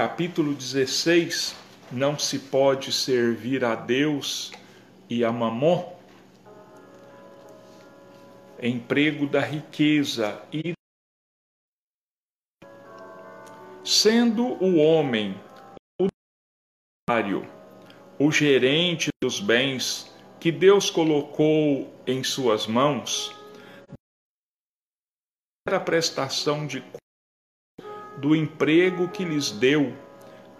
capítulo 16, não se pode servir a Deus e a Mamon, emprego da riqueza e sendo o homem o o gerente dos bens que Deus colocou em suas mãos, a prestação de do emprego que lhes deu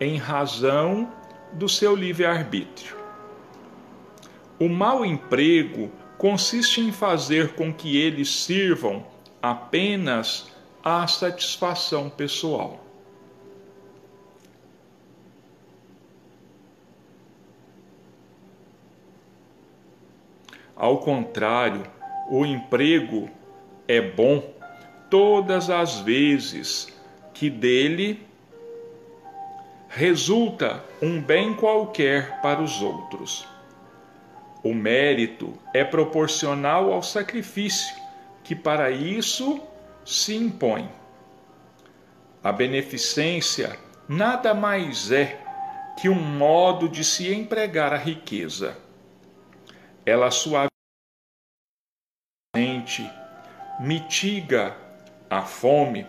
em razão do seu livre-arbítrio. O mau emprego consiste em fazer com que eles sirvam apenas à satisfação pessoal. Ao contrário, o emprego é bom todas as vezes que dele resulta um bem qualquer para os outros. O mérito é proporcional ao sacrifício que para isso se impõe. A beneficência nada mais é que um modo de se empregar a riqueza. Ela suaviza mitiga a fome,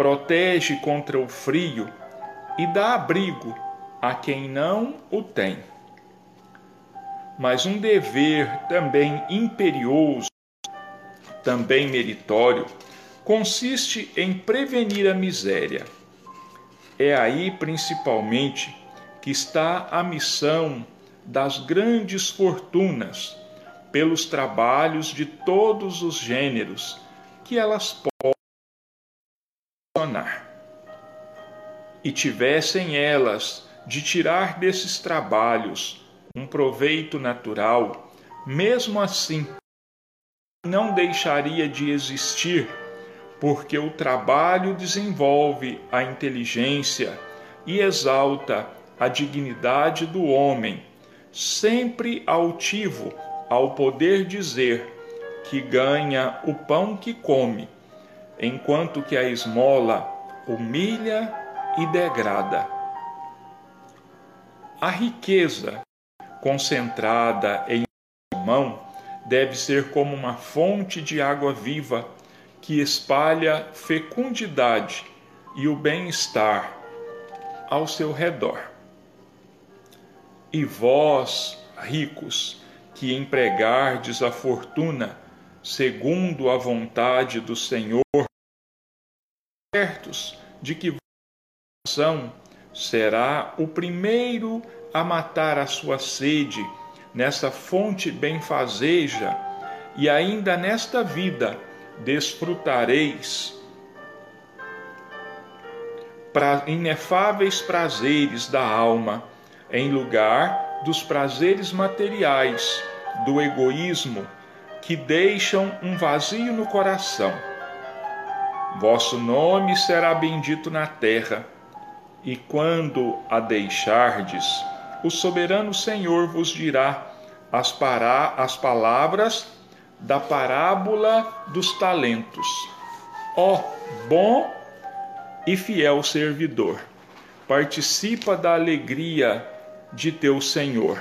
protege contra o frio e dá abrigo a quem não o tem. Mas um dever também imperioso, também meritório, consiste em prevenir a miséria. É aí principalmente que está a missão das grandes fortunas pelos trabalhos de todos os gêneros que elas E tivessem elas de tirar desses trabalhos um proveito natural, mesmo assim não deixaria de existir, porque o trabalho desenvolve a inteligência e exalta a dignidade do homem, sempre altivo ao poder dizer que ganha o pão que come, enquanto que a esmola humilha e degrada. A riqueza concentrada em mão deve ser como uma fonte de água viva que espalha fecundidade e o bem-estar ao seu redor. E vós, ricos, que empregardes a fortuna segundo a vontade do Senhor, certos de que vossa será o primeiro a matar a sua sede nessa fonte benfazeja, e ainda nesta vida desfrutareis inefáveis prazeres da alma, em lugar dos prazeres materiais do egoísmo que deixam um vazio no coração. Vosso nome será bendito na terra, e quando a deixardes, o soberano Senhor vos dirá as, para, as palavras da parábola dos talentos. Ó bom e fiel servidor, participa da alegria de teu Senhor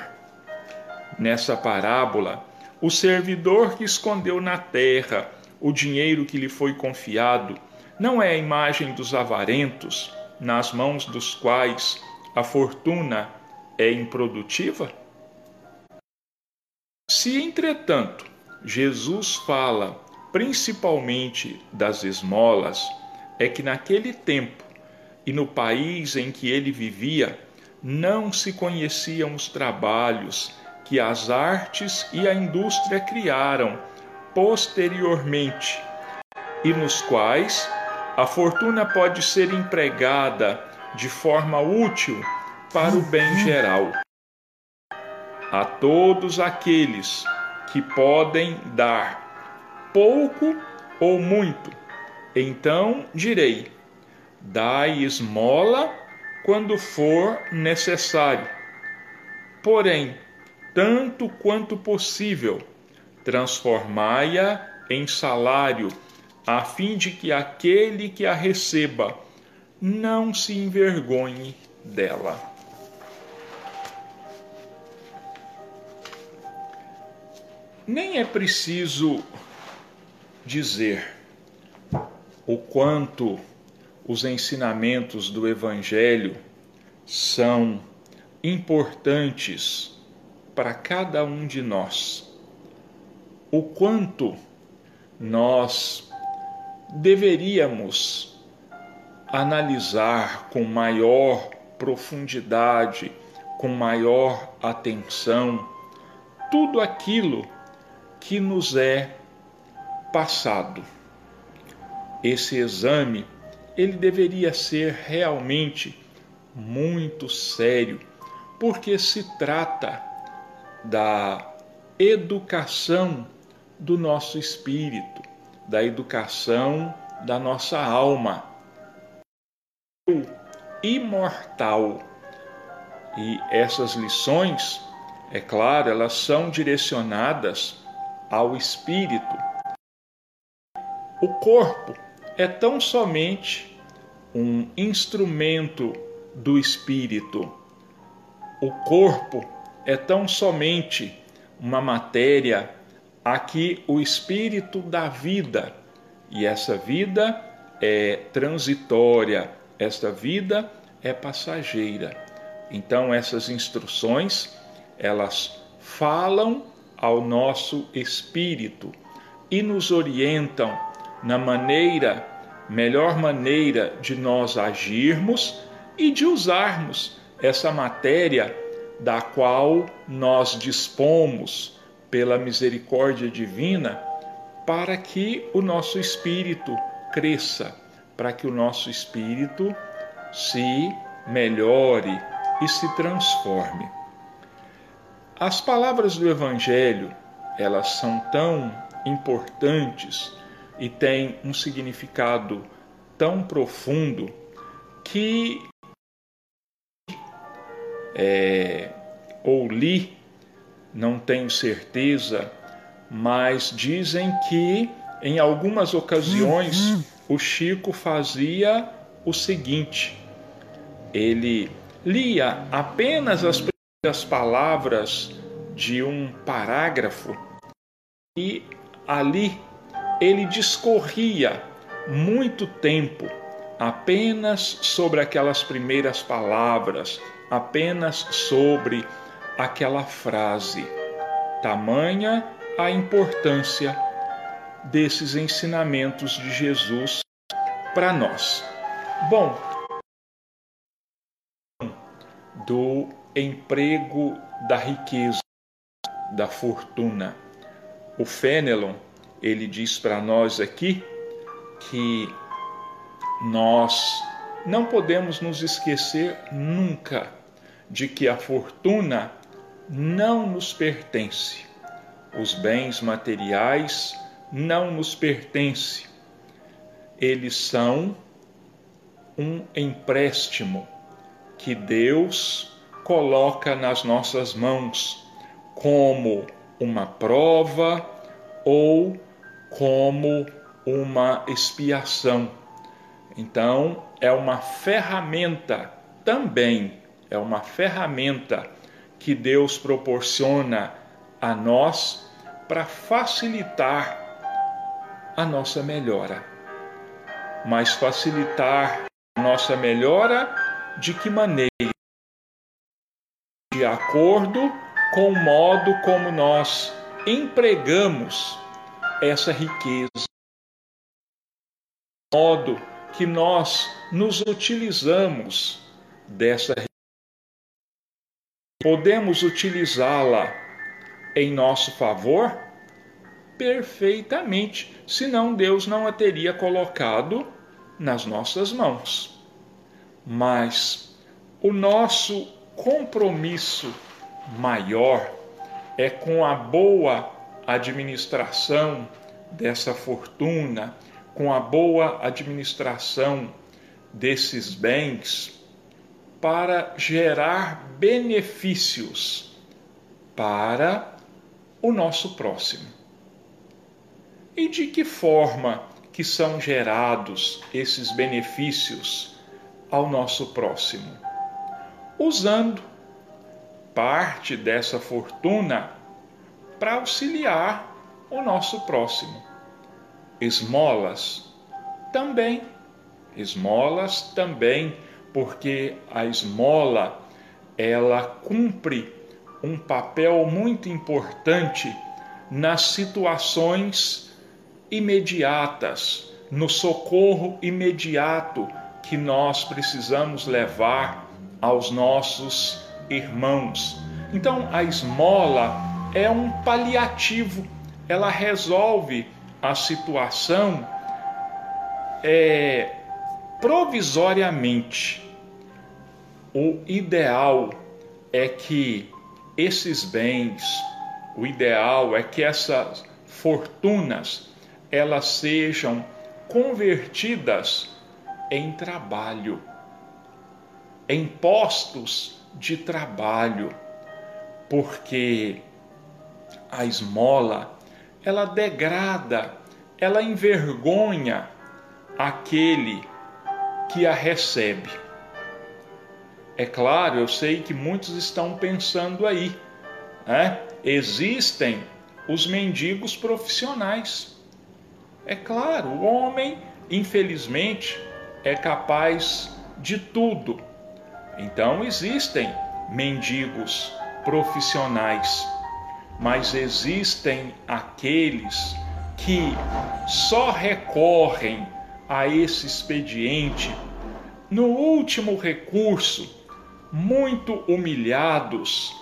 Nessa parábola, o servidor que escondeu na terra o dinheiro que lhe foi confiado não é a imagem dos avarentos, nas mãos dos quais a fortuna é improdutiva? Se, entretanto, Jesus fala principalmente das esmolas, é que naquele tempo e no país em que ele vivia, não se conheciam os trabalhos que as artes e a indústria criaram posteriormente e nos quais a fortuna pode ser empregada de forma útil para o bem geral. A todos aqueles que podem dar pouco ou muito, então direi: dai esmola quando for necessário. Porém, tanto quanto possível, transformai-a em salário, a fim de que aquele que a receba não se envergonhe dela. Nem é preciso dizer o quanto os ensinamentos do Evangelho são importantes para cada um de nós. O quanto nós deveríamos analisar com maior profundidade, com maior atenção, tudo aquilo que nos é passado. Esse exame, ele deveria ser realmente muito sério, porque se trata da educação do nosso espírito, da educação da nossa alma. Imortal. E essas lições, é claro, elas são direcionadas ao espírito. O corpo é tão somente um instrumento do espírito. O corpo é tão somente uma matéria a que o espírito dá vida, e essa vida é transitória, esta vida é passageira. Então essas instruções, elas falam ao nosso espírito e nos orientam na maneira, melhor maneira de nós agirmos e de usarmos essa matéria da qual nós dispomos pela misericórdia divina para que o nosso espírito cresça, para que o nosso espírito se melhore e se transforme. As palavras do evangelho, elas são tão importantes e têm um significado tão profundo que é, ou li, não tenho certeza, mas dizem que em algumas ocasiões uhum. o Chico fazia o seguinte: ele lia apenas as primeiras palavras de um parágrafo e ali ele discorria muito tempo apenas sobre aquelas primeiras palavras, apenas sobre aquela frase. Tamanha a importância desses ensinamentos de Jesus para nós. Bom, do emprego da riqueza, da fortuna. O Fenelon ele diz para nós aqui que nós não podemos nos esquecer nunca de que a fortuna não nos pertence. Os bens materiais não nos pertencem. Eles são um empréstimo que Deus coloca nas nossas mãos como uma prova ou como uma expiação. Então, é uma ferramenta também, é uma ferramenta que Deus proporciona a nós para facilitar a nossa melhora. Mas facilitar a nossa melhora de que maneira? De acordo com o modo como nós empregamos essa riqueza, modo que nós nos utilizamos dessa riqueza. Podemos utilizá-la em nosso favor? Perfeitamente, senão Deus não a teria colocado nas nossas mãos. Mas o nosso compromisso maior é com a boa administração dessa fortuna, com a boa administração desses bens, para gerar benefícios para o nosso próximo. E de que forma que são gerados esses benefícios ao nosso próximo, usando parte dessa fortuna para auxiliar o nosso próximo. Esmolas também. Esmolas também, porque a esmola ela cumpre um papel muito importante nas situações imediatas, no socorro imediato que nós precisamos levar aos nossos irmãos. Então, a esmola é um paliativo, ela resolve a situação é, provisoriamente. O ideal é que esses bens, o ideal é que essas fortunas elas sejam convertidas em trabalho, em postos de trabalho, porque a esmola ela degrada, ela envergonha aquele que a recebe. É claro, eu sei que muitos estão pensando aí, né? existem os mendigos profissionais. É claro, o homem, infelizmente, é capaz de tudo. Então existem mendigos profissionais, mas existem aqueles que só recorrem a esse expediente no último recurso, muito humilhados,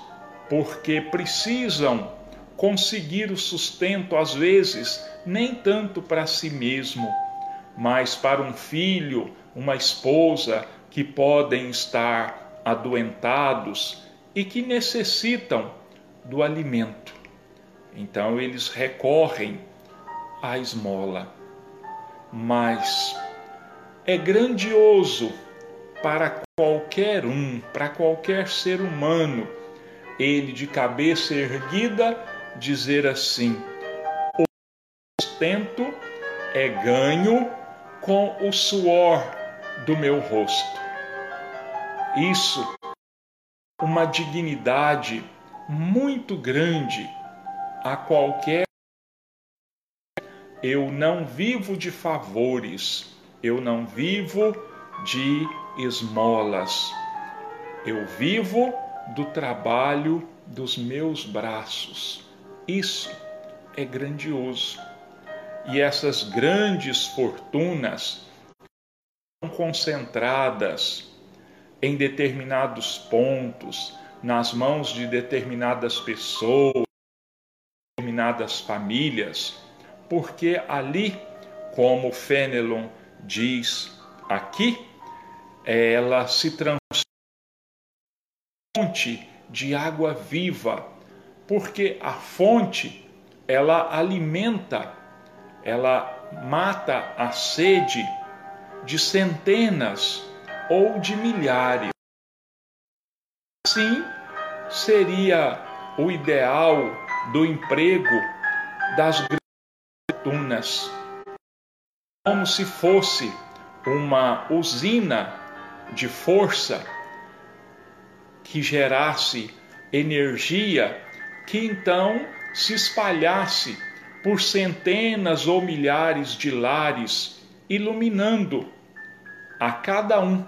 porque precisam conseguir o sustento, às vezes, nem tanto para si mesmo, mas para um filho, uma esposa que podem estar adoentados e que necessitam do alimento. Então eles recorrem à esmola. Mas é grandioso para qualquer um, para qualquer ser humano, ele de cabeça erguida dizer assim: o sustento é ganho com o suor do meu rosto. Isso, uma dignidade muito grande a qualquer. Eu não vivo de favores, eu não vivo de esmolas, eu vivo do trabalho dos meus braços. Isso é grandioso. E essas grandes fortunas são concentradas em determinados pontos, nas mãos de determinadas pessoas, determinadas famílias, porque ali, como Fenelon diz aqui, ela se transforma em fonte de água viva porque a fonte ela alimenta, ela mata a sede de centenas ou de milhares. Sim, seria o ideal do emprego das grandes fortunas, como se fosse uma usina de força que gerasse energia que então se espalhasse por centenas ou milhares de lares, iluminando a cada um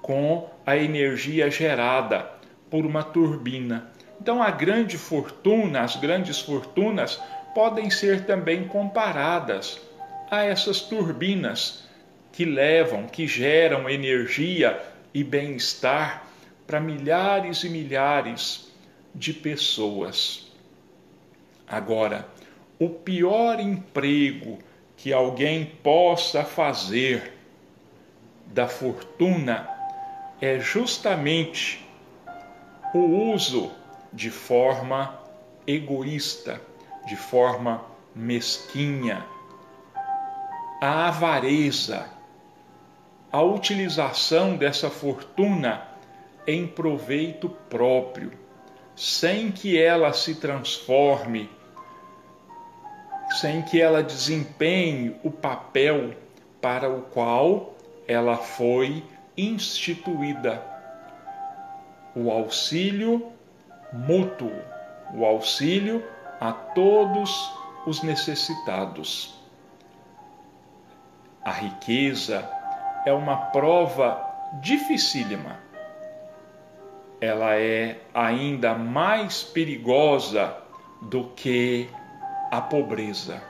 com a energia gerada por uma turbina. Então a grande fortuna, as grandes fortunas podem ser também comparadas a essas turbinas que levam, que geram energia e bem-estar para milhares e milhares de pessoas. Agora, o pior emprego que alguém possa fazer da fortuna é justamente o uso de forma egoísta, de forma mesquinha, a avareza, a utilização dessa fortuna em proveito próprio sem que ela se transforme, sem que ela desempenhe o papel para o qual ela foi instituída o auxílio mútuo, o auxílio a todos os necessitados. A riqueza é uma prova dificílima. Ela é ainda mais perigosa do que a pobreza.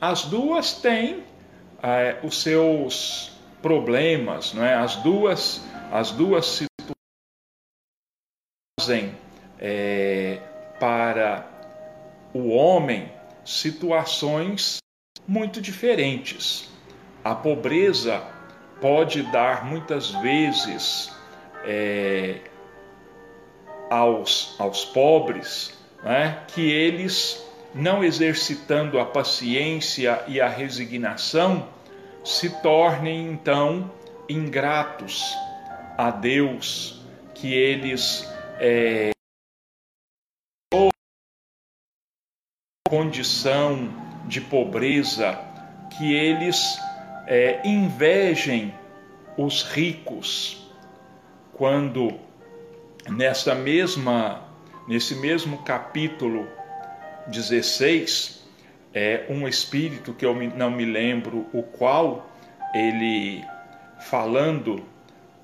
As duas têm é, os seus problemas, não é? As duas, as duas situações é, para o homem situações muito diferentes. A pobreza pode dar muitas vezes é, aos, aos pobres né, que eles, não exercitando a paciência e a resignação, se tornem então ingratos a Deus, que eles é, condição de pobreza, que eles é, invejem os ricos, quando nessa mesma, nesse mesmo capítulo 16, é um espírito que eu não me lembro o qual ele falando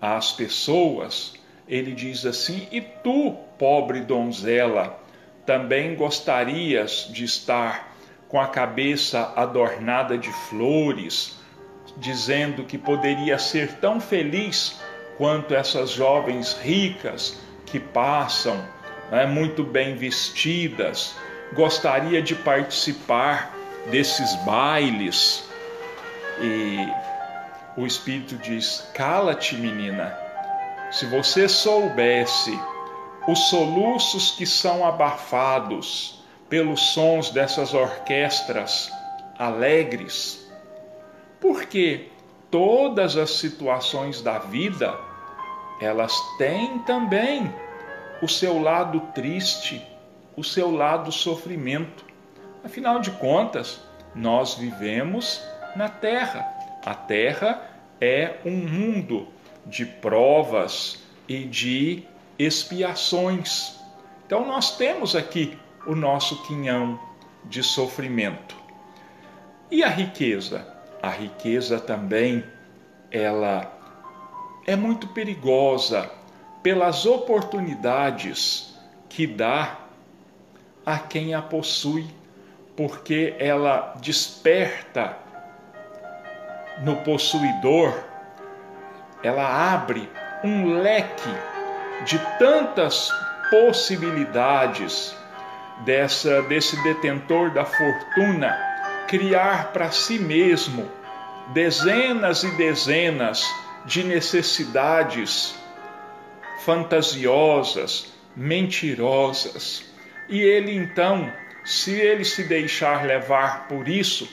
às pessoas, ele diz assim: "E tu, pobre donzela, também gostarias de estar com a cabeça adornada de flores, dizendo que poderia ser tão feliz quanto essas jovens ricas que passam né, muito bem vestidas, gostaria de participar desses bailes. E o Espírito diz: cala-te, menina. Se você soubesse os soluços que são abafados pelos sons dessas orquestras alegres, porque todas as situações da vida elas têm também o seu lado triste, o seu lado sofrimento. Afinal de contas, nós vivemos na Terra. A Terra é um mundo de provas e de expiações. Então nós temos aqui o nosso quinhão de sofrimento. E a riqueza? A riqueza também ela é muito perigosa pelas oportunidades que dá a quem a possui, porque ela desperta no possuidor, ela abre um leque de tantas possibilidades dessa desse detentor da fortuna criar para si mesmo dezenas e dezenas de necessidades fantasiosas, mentirosas. E ele então, se ele se deixar levar por isso,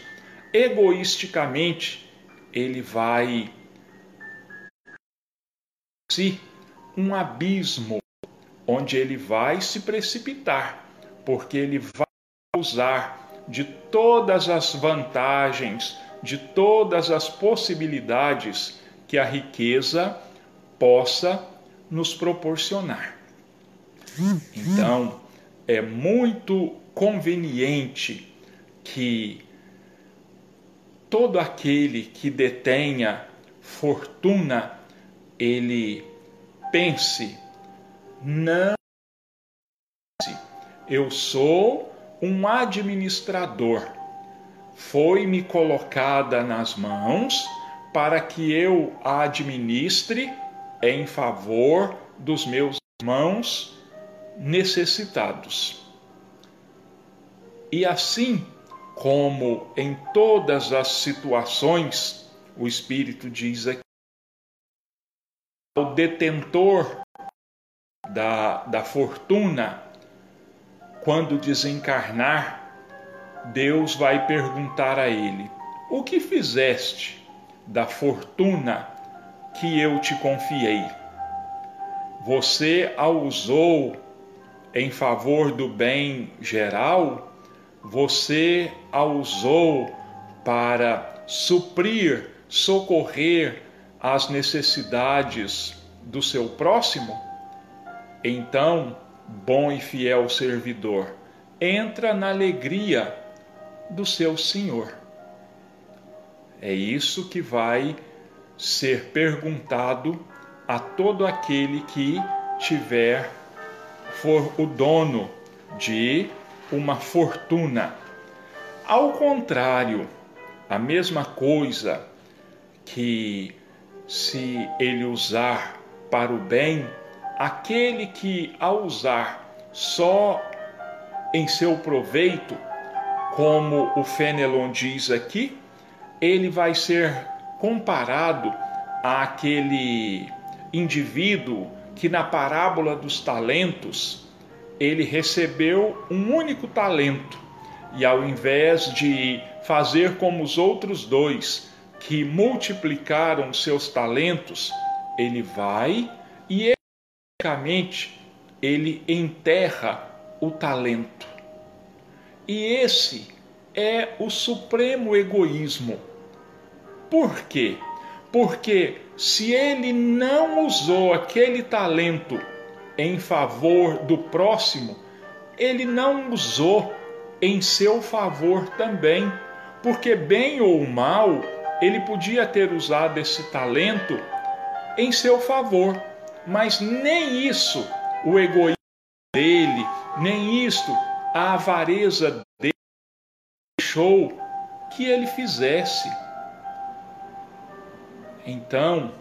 egoisticamente, ele vai se um abismo onde ele vai se precipitar, porque ele vai usar de todas as vantagens, de todas as possibilidades que a riqueza possa nos proporcionar. Então, é muito conveniente que todo aquele que detenha fortuna, ele pense, não, eu sou um administrador, foi-me colocada nas mãos para que eu a administre em favor dos meus irmãos necessitados. E assim como em todas as situações, o Espírito diz aqui, o detentor da, da fortuna, quando desencarnar, Deus vai perguntar a ele: O que fizeste da fortuna que eu te confiei? Você a usou em favor do bem geral? Você a usou para suprir, socorrer as necessidades do seu próximo, então, bom e fiel servidor, entra na alegria do seu Senhor. É isso que vai ser perguntado a todo aquele que tiver for o dono de uma fortuna. Ao contrário, a mesma coisa que se ele usar para o bem, aquele que ao usar só em seu proveito, como o Fenelon diz aqui, ele vai ser comparado àquele indivíduo que na parábola dos talentos ele recebeu um único talento. E ao invés de fazer como os outros dois que multiplicaram seus talentos, ele vai e economicamente ele enterra o talento. E esse é o supremo egoísmo. Por quê? Porque se ele não usou aquele talento em favor do próximo, ele não usou em seu favor também, porque bem ou mal, ele podia ter usado esse talento em seu favor, mas nem isso o egoísmo dele, nem isto a avareza dele deixou que ele fizesse. Então,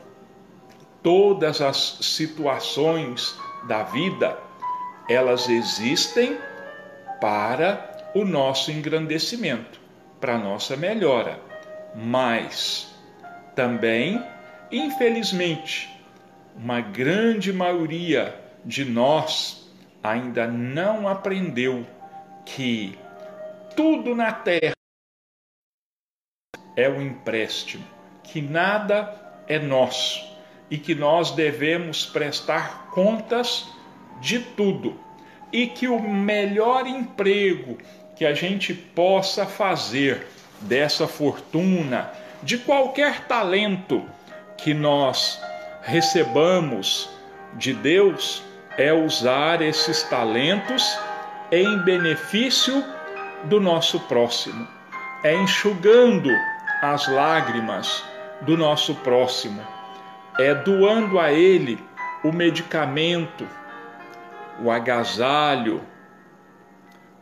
todas as situações da vida, elas existem para o nosso engrandecimento, para a nossa melhora. Mas também, infelizmente, uma grande maioria de nós ainda não aprendeu que tudo na terra é um empréstimo que nada é nosso e que nós devemos prestar contas de tudo. E que o melhor emprego que a gente possa fazer dessa fortuna, de qualquer talento que nós recebamos de Deus, é usar esses talentos em benefício do nosso próximo, é enxugando as lágrimas do nosso próximo, é doando a ele o medicamento, o agasalho,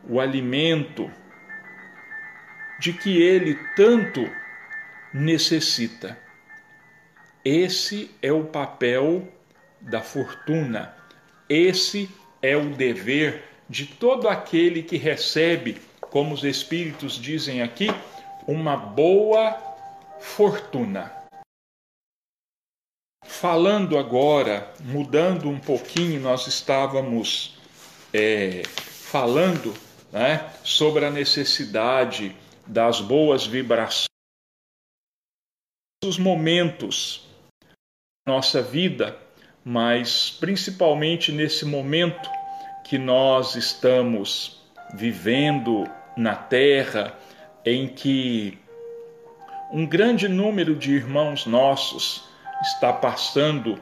o alimento de que ele tanto necessita. Esse é o papel da fortuna, esse é o dever de todo aquele que recebe, como os Espíritos dizem aqui, uma boa fortuna. Falando agora, mudando um pouquinho, nós estávamos é, falando né, sobre a necessidade das boas vibrações, os momentos nossa vida, mas principalmente nesse momento que nós estamos vivendo na Terra, em que um grande número de irmãos nossos está passando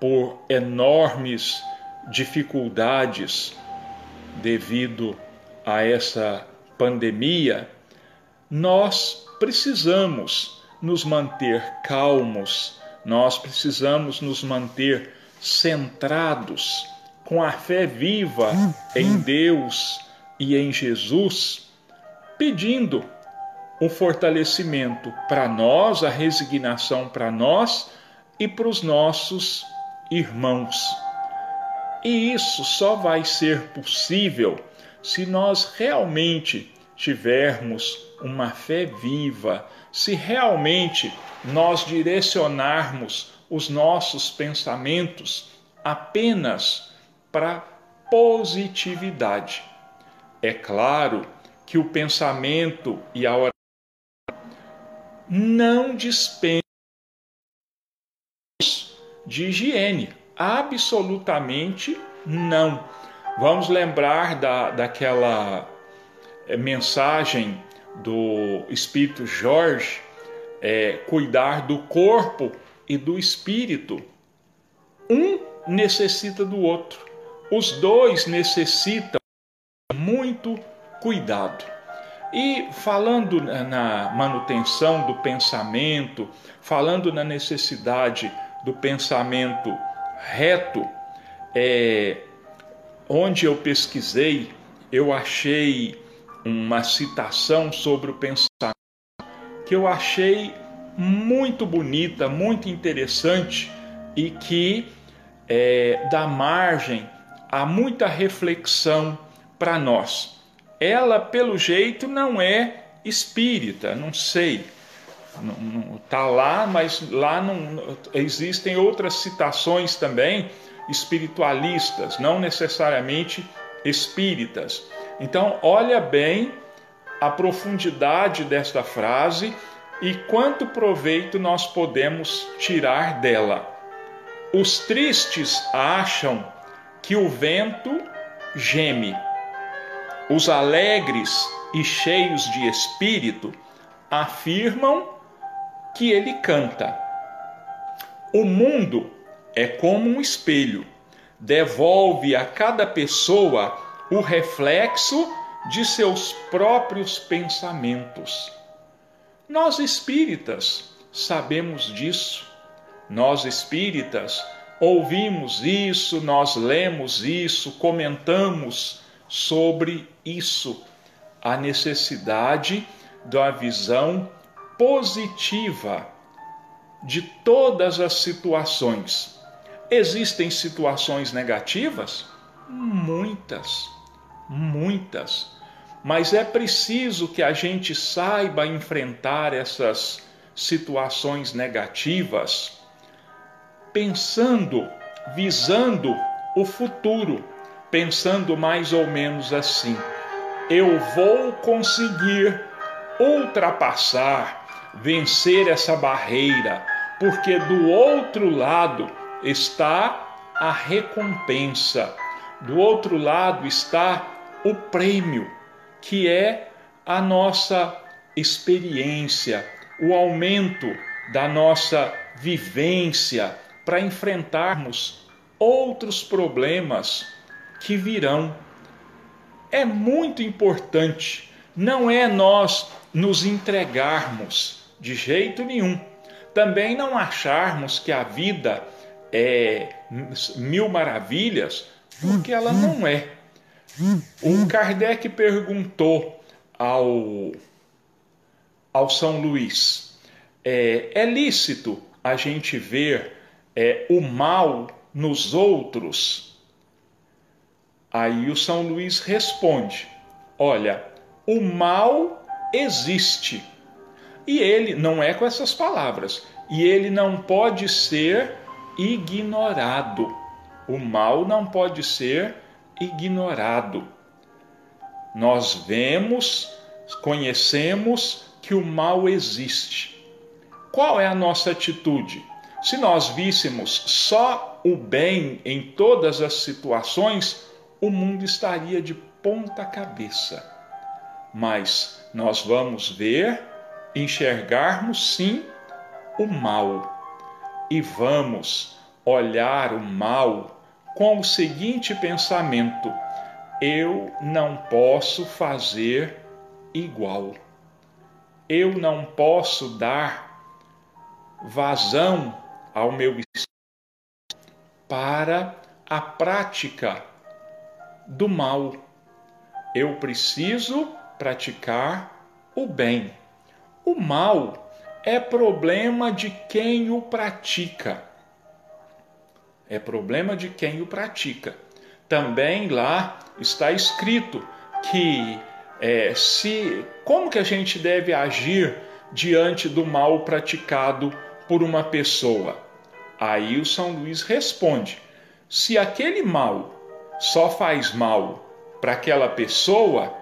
por enormes dificuldades devido a essa pandemia, nós precisamos nos manter calmos, nós precisamos nos manter centrados com a fé viva em Deus e em Jesus, pedindo um fortalecimento para nós, a resignação para nós e para os nossos irmãos. E isso só vai ser possível se nós realmente tivermos uma fé viva, se realmente nós direcionarmos os nossos pensamentos apenas para positividade. É claro que o pensamento e a oração não dispensam de higiene, absolutamente não. Vamos lembrar da, daquela é, mensagem do Espírito Jorge, é, cuidar do corpo e do espírito. Um necessita do outro. Os dois necessitam muito cuidado. E falando na manutenção do pensamento, falando na necessidade do pensamento reto, é, onde eu pesquisei, eu achei uma citação sobre o pensamento que eu achei muito bonita, muito interessante e que é, dá margem a muita reflexão para nós. Ela, pelo jeito, não é espírita, não sei. Está lá, mas lá não, existem outras citações também espiritualistas, não necessariamente espíritas. Então, olha bem a profundidade desta frase e quanto proveito nós podemos tirar dela. Os tristes acham que o vento geme. Os alegres e cheios de espírito afirmam que ele canta. O mundo é como um espelho, devolve a cada pessoa o reflexo de seus próprios pensamentos. Nós espíritas sabemos disso. Nós espíritas ouvimos isso, nós lemos isso, comentamos sobre isso. A necessidade da visão positiva de todas as situações. Existem situações negativas? Muitas, muitas. Mas é preciso que a gente saiba enfrentar essas situações negativas pensando, visando o futuro, pensando mais ou menos assim: eu vou conseguir ultrapassar, vencer essa barreira, porque do outro lado está a recompensa, do outro lado está o prêmio que é a nossa experiência, o aumento da nossa vivência para enfrentarmos outros problemas que virão. É muito importante, não é nós nos entregarmos de jeito nenhum. Também não acharmos que a vida é mil maravilhas, porque ela não é. O Kardec perguntou ao, ao São Luís: é, é lícito a gente ver é, o mal nos outros? Aí o São Luís responde: Olha, o mal existe. E ele não é com essas palavras, e ele não pode ser ignorado. O mal não pode ser ignorado. Nós vemos, conhecemos que o mal existe. Qual é a nossa atitude? Se nós víssemos só o bem em todas as situações, o mundo estaria de ponta cabeça. Mas nós vamos ver, enxergarmos sim o mal e vamos olhar o mal com o seguinte pensamento: eu não posso fazer igual. Eu não posso dar vazão ao meu para a prática do mal. Eu preciso praticar o bem. O mal é problema de quem o pratica é problema de quem o pratica. Também lá está escrito que é, se como que a gente deve agir diante do mal praticado por uma pessoa. Aí o São Luís responde: se aquele mal só faz mal para aquela pessoa,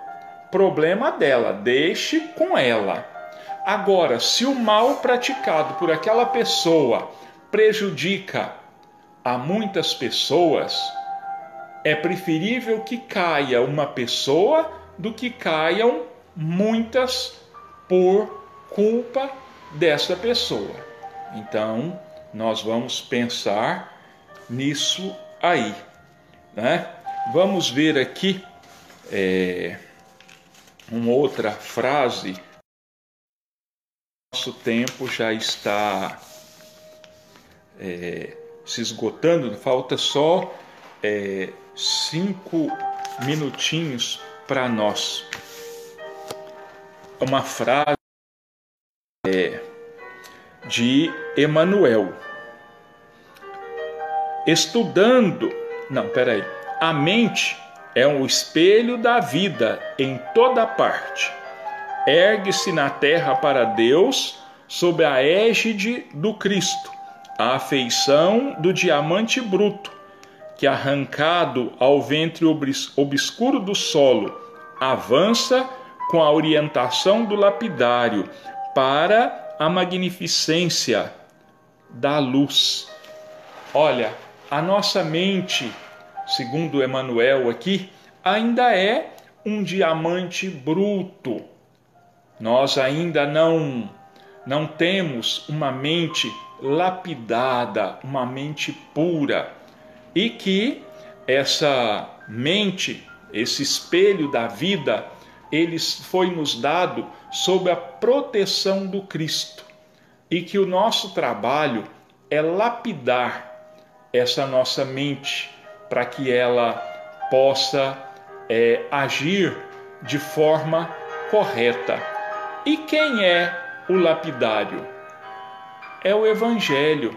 problema dela, deixe com ela. Agora, se o mal praticado por aquela pessoa prejudica a muitas pessoas, é preferível que caia uma pessoa do que caiam muitas por culpa dessa pessoa. Então, nós vamos pensar nisso aí. Né? Vamos ver aqui é, uma outra frase. Nosso tempo já está é, se esgotando, falta só é, cinco minutinhos para nós. Uma frase é, de Emanuel. Estudando, não, peraí. A mente é um espelho da vida em toda parte. Ergue-se na terra para Deus sob a égide do Cristo, a afeição do diamante bruto, que arrancado ao ventre obscuro do solo, avança com a orientação do lapidário para a magnificência da luz. Olha, a nossa mente, segundo Emmanuel aqui, ainda é um diamante bruto. Nós ainda não não temos uma mente lapidada, uma mente pura, e que essa mente, esse espelho da vida, ele foi nos dado sob a proteção do Cristo, e que o nosso trabalho é lapidar essa nossa mente para que ela possa é, agir de forma correta. E quem é o lapidário? É o Evangelho.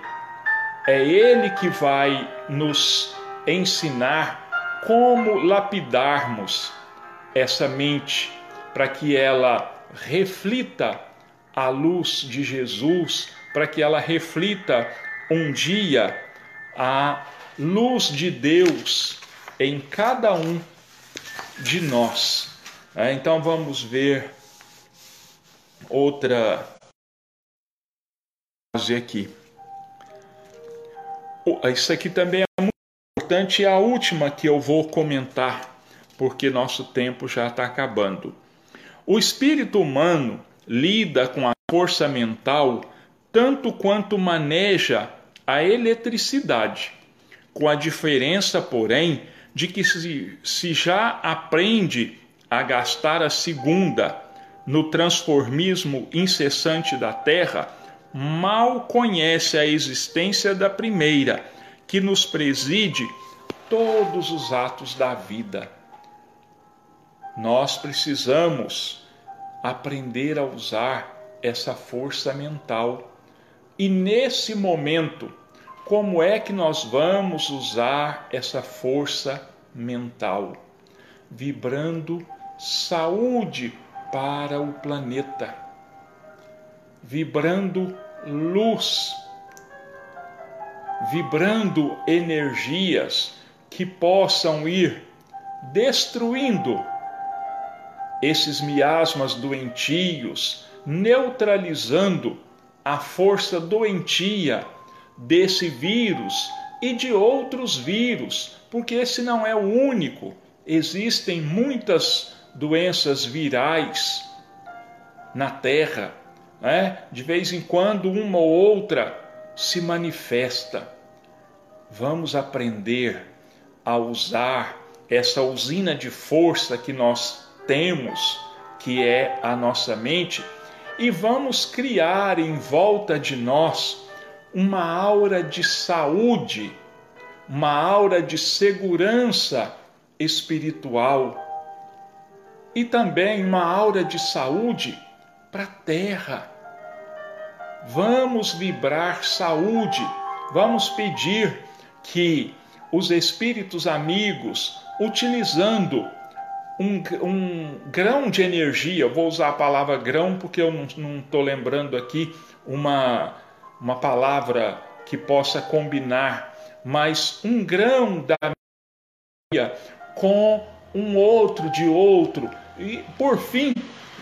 É ele que vai nos ensinar como lapidarmos essa mente para que ela reflita a luz de Jesus, para que ela reflita um dia a luz de Deus em cada um de nós. É, então vamos ver outra frase aqui. Isso aqui também é muito importante e a última que eu vou comentar, porque nosso tempo já está acabando. O espírito humano lida com a força mental tanto quanto maneja a eletricidade, com a diferença, porém, de que se, se já aprende a gastar a segunda no transformismo incessante da Terra, mal conhece a existência da primeira, que nos preside todos os atos da vida. Nós precisamos aprender a usar essa força mental e nesse momento, como é que nós vamos usar essa força mental? Vibrando saúde para o planeta, vibrando luz, vibrando energias que possam ir destruindo esses miasmas doentios, neutralizando a força doentia desse vírus e de outros vírus, porque esse não é o único. Existem muitas doenças virais na Terra. Né? De vez em quando, uma ou outra se manifesta. Vamos aprender a usar essa usina de força que nós temos, que é a nossa mente, e vamos criar em volta de nós uma aura de saúde, uma aura de segurança espiritual e também uma aura de saúde para a terra. Vamos vibrar saúde, vamos pedir que os espíritos amigos, utilizando um, um grão de energia, vou usar a palavra grão porque eu não estou lembrando aqui uma, uma palavra que possa combinar, mas um grão da energia com um outro de outro, e por fim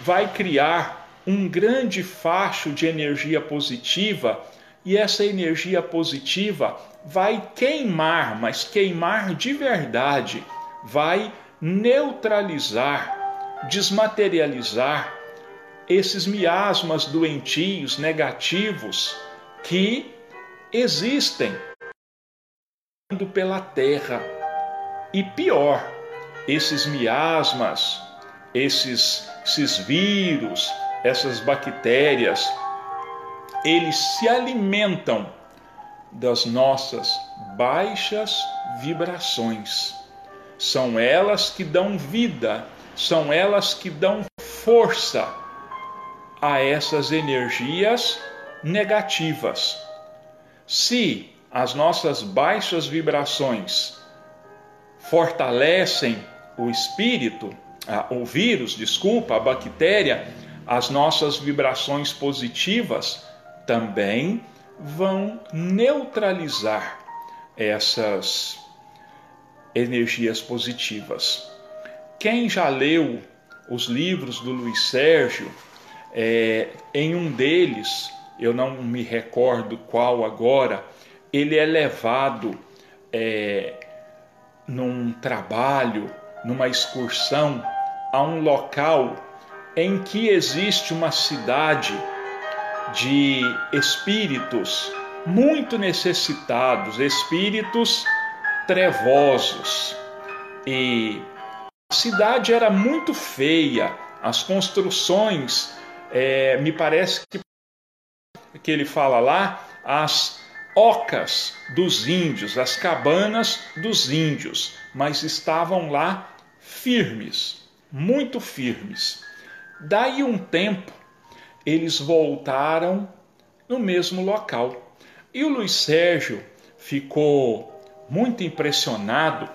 vai criar um grande facho de energia positiva, e essa energia positiva vai queimar, mas queimar de verdade, vai neutralizar, desmaterializar esses miasmas doentios, negativos, que existem pela terra. E pior, esses miasmas, esses, esses vírus, essas bactérias, eles se alimentam das nossas baixas vibrações. São elas que dão vida, são elas que dão força a essas energias negativas. Se as nossas baixas vibrações fortalecem o espírito, o vírus, desculpa, a bactéria, as nossas vibrações positivas também vão neutralizar essas energias positivas. Quem já leu os livros do Luiz Sérgio, é, em um deles, eu não me recordo qual agora, ele é levado é, num trabalho, numa excursão, a um local em que existe uma cidade de espíritos muito necessitados, espíritos trevosos. E a cidade era muito feia, as construções, é, me parece que, que ele fala lá, as ocas dos índios, as cabanas dos índios, mas estavam lá firmes, muito firmes. Daí um tempo, eles voltaram no mesmo local. E o Luiz Sérgio ficou muito impressionado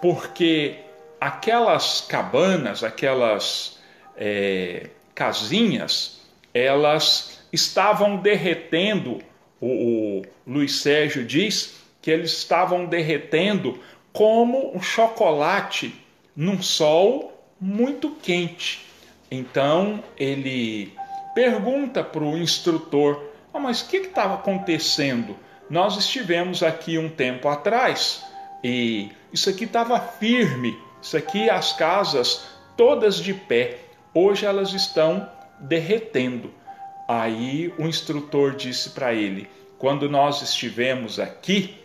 porque aquelas cabanas, aquelas é, casinhas, elas estavam derretendo o, o Luiz Sérgio diz que eles estavam derretendo como um chocolate num sol muito quente. Então ele pergunta para o instrutor: oh, Mas o que estava acontecendo? Nós estivemos aqui um tempo atrás e isso aqui estava firme, isso aqui, as casas todas de pé, hoje elas estão derretendo. Aí o instrutor disse para ele: quando nós estivemos aqui,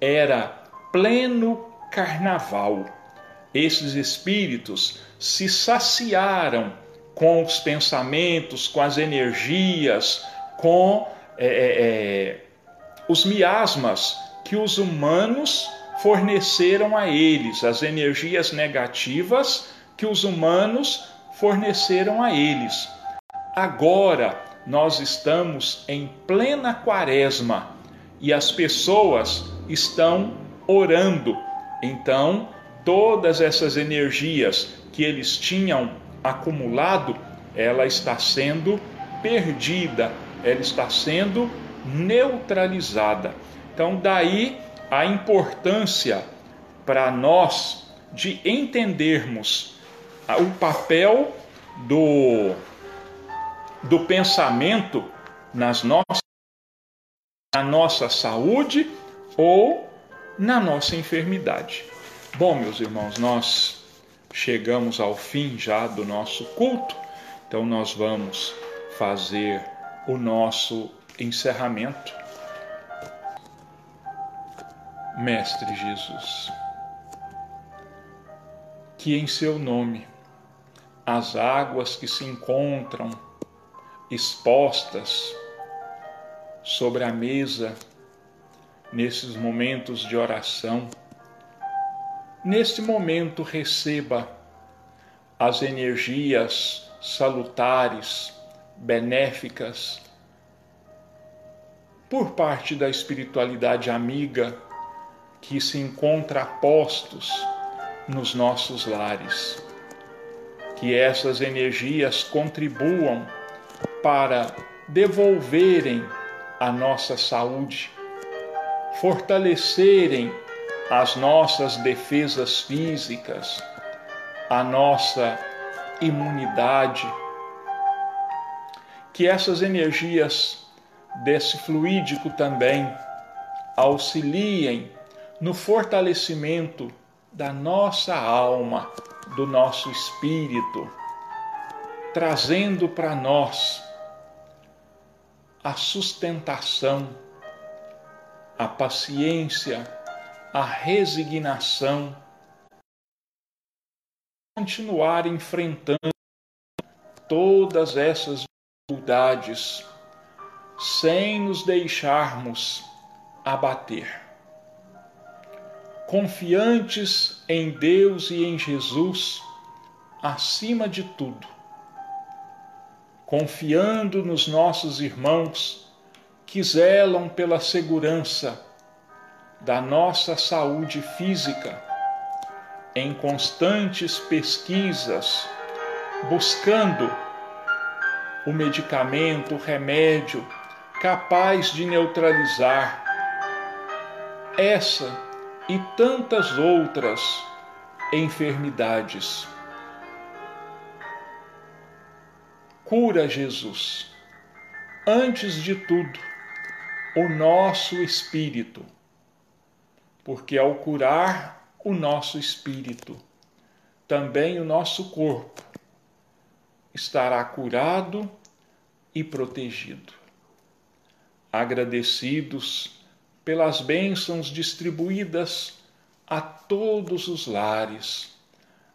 era pleno carnaval. Esses espíritos se saciaram com os pensamentos, com as energias, com é, é, é os miasmas que os humanos forneceram a eles, as energias negativas que os humanos forneceram a eles. Agora, nós estamos em plena quaresma e as pessoas estão orando. Então, todas essas energias que eles tinham acumulado, ela está sendo perdida, ela está sendo neutralizada. Então, daí a importância para nós de entendermos o papel do do pensamento nas nossas, na nossa saúde ou na nossa enfermidade. Bom, meus irmãos, nós chegamos ao fim já do nosso culto, então nós vamos fazer o nosso encerramento. Mestre Jesus, que em seu nome as águas que se encontram expostas sobre a mesa nesses momentos de oração. Neste momento, receba as energias salutares, benéficas, por parte da espiritualidade amiga que se encontra postos nos nossos lares. Que essas energias contribuam para devolverem a nossa saúde, fortalecerem as nossas defesas físicas, a nossa imunidade. Que essas energias desse fluídico também auxiliem no fortalecimento da nossa alma, do nosso espírito, trazendo para nós a sustentação a paciência, a resignação, continuar enfrentando todas essas dificuldades sem nos deixarmos abater. Confiantes em Deus e em Jesus, acima de tudo, confiando nos nossos irmãos que zelam pela segurança da nossa saúde física, em constantes pesquisas, buscando o medicamento, o remédio capaz de neutralizar essa e tantas outras enfermidades. Cura, Jesus, antes de tudo, o nosso espírito, porque ao curar o nosso espírito, também o nosso corpo estará curado e protegido. Agradecidos pelas bênçãos distribuídas a todos os lares,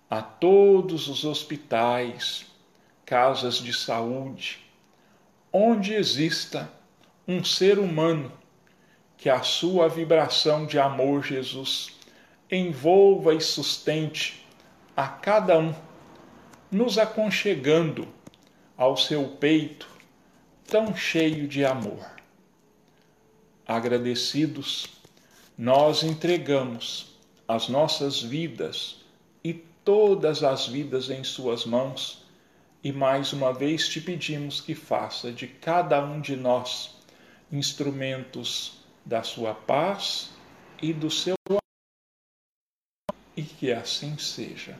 a todos os hospitais, casas de saúde, onde exista um ser humano que a sua vibração de amor, Jesus, envolva e sustente a cada um nos aconchegando ao seu peito tão cheio de amor. Agradecidos, nós entregamos as nossas vidas e todas as vidas em Suas mãos e mais uma vez te pedimos que faça de cada um de nós instrumentos da Sua paz e do seu amor, e que assim seja.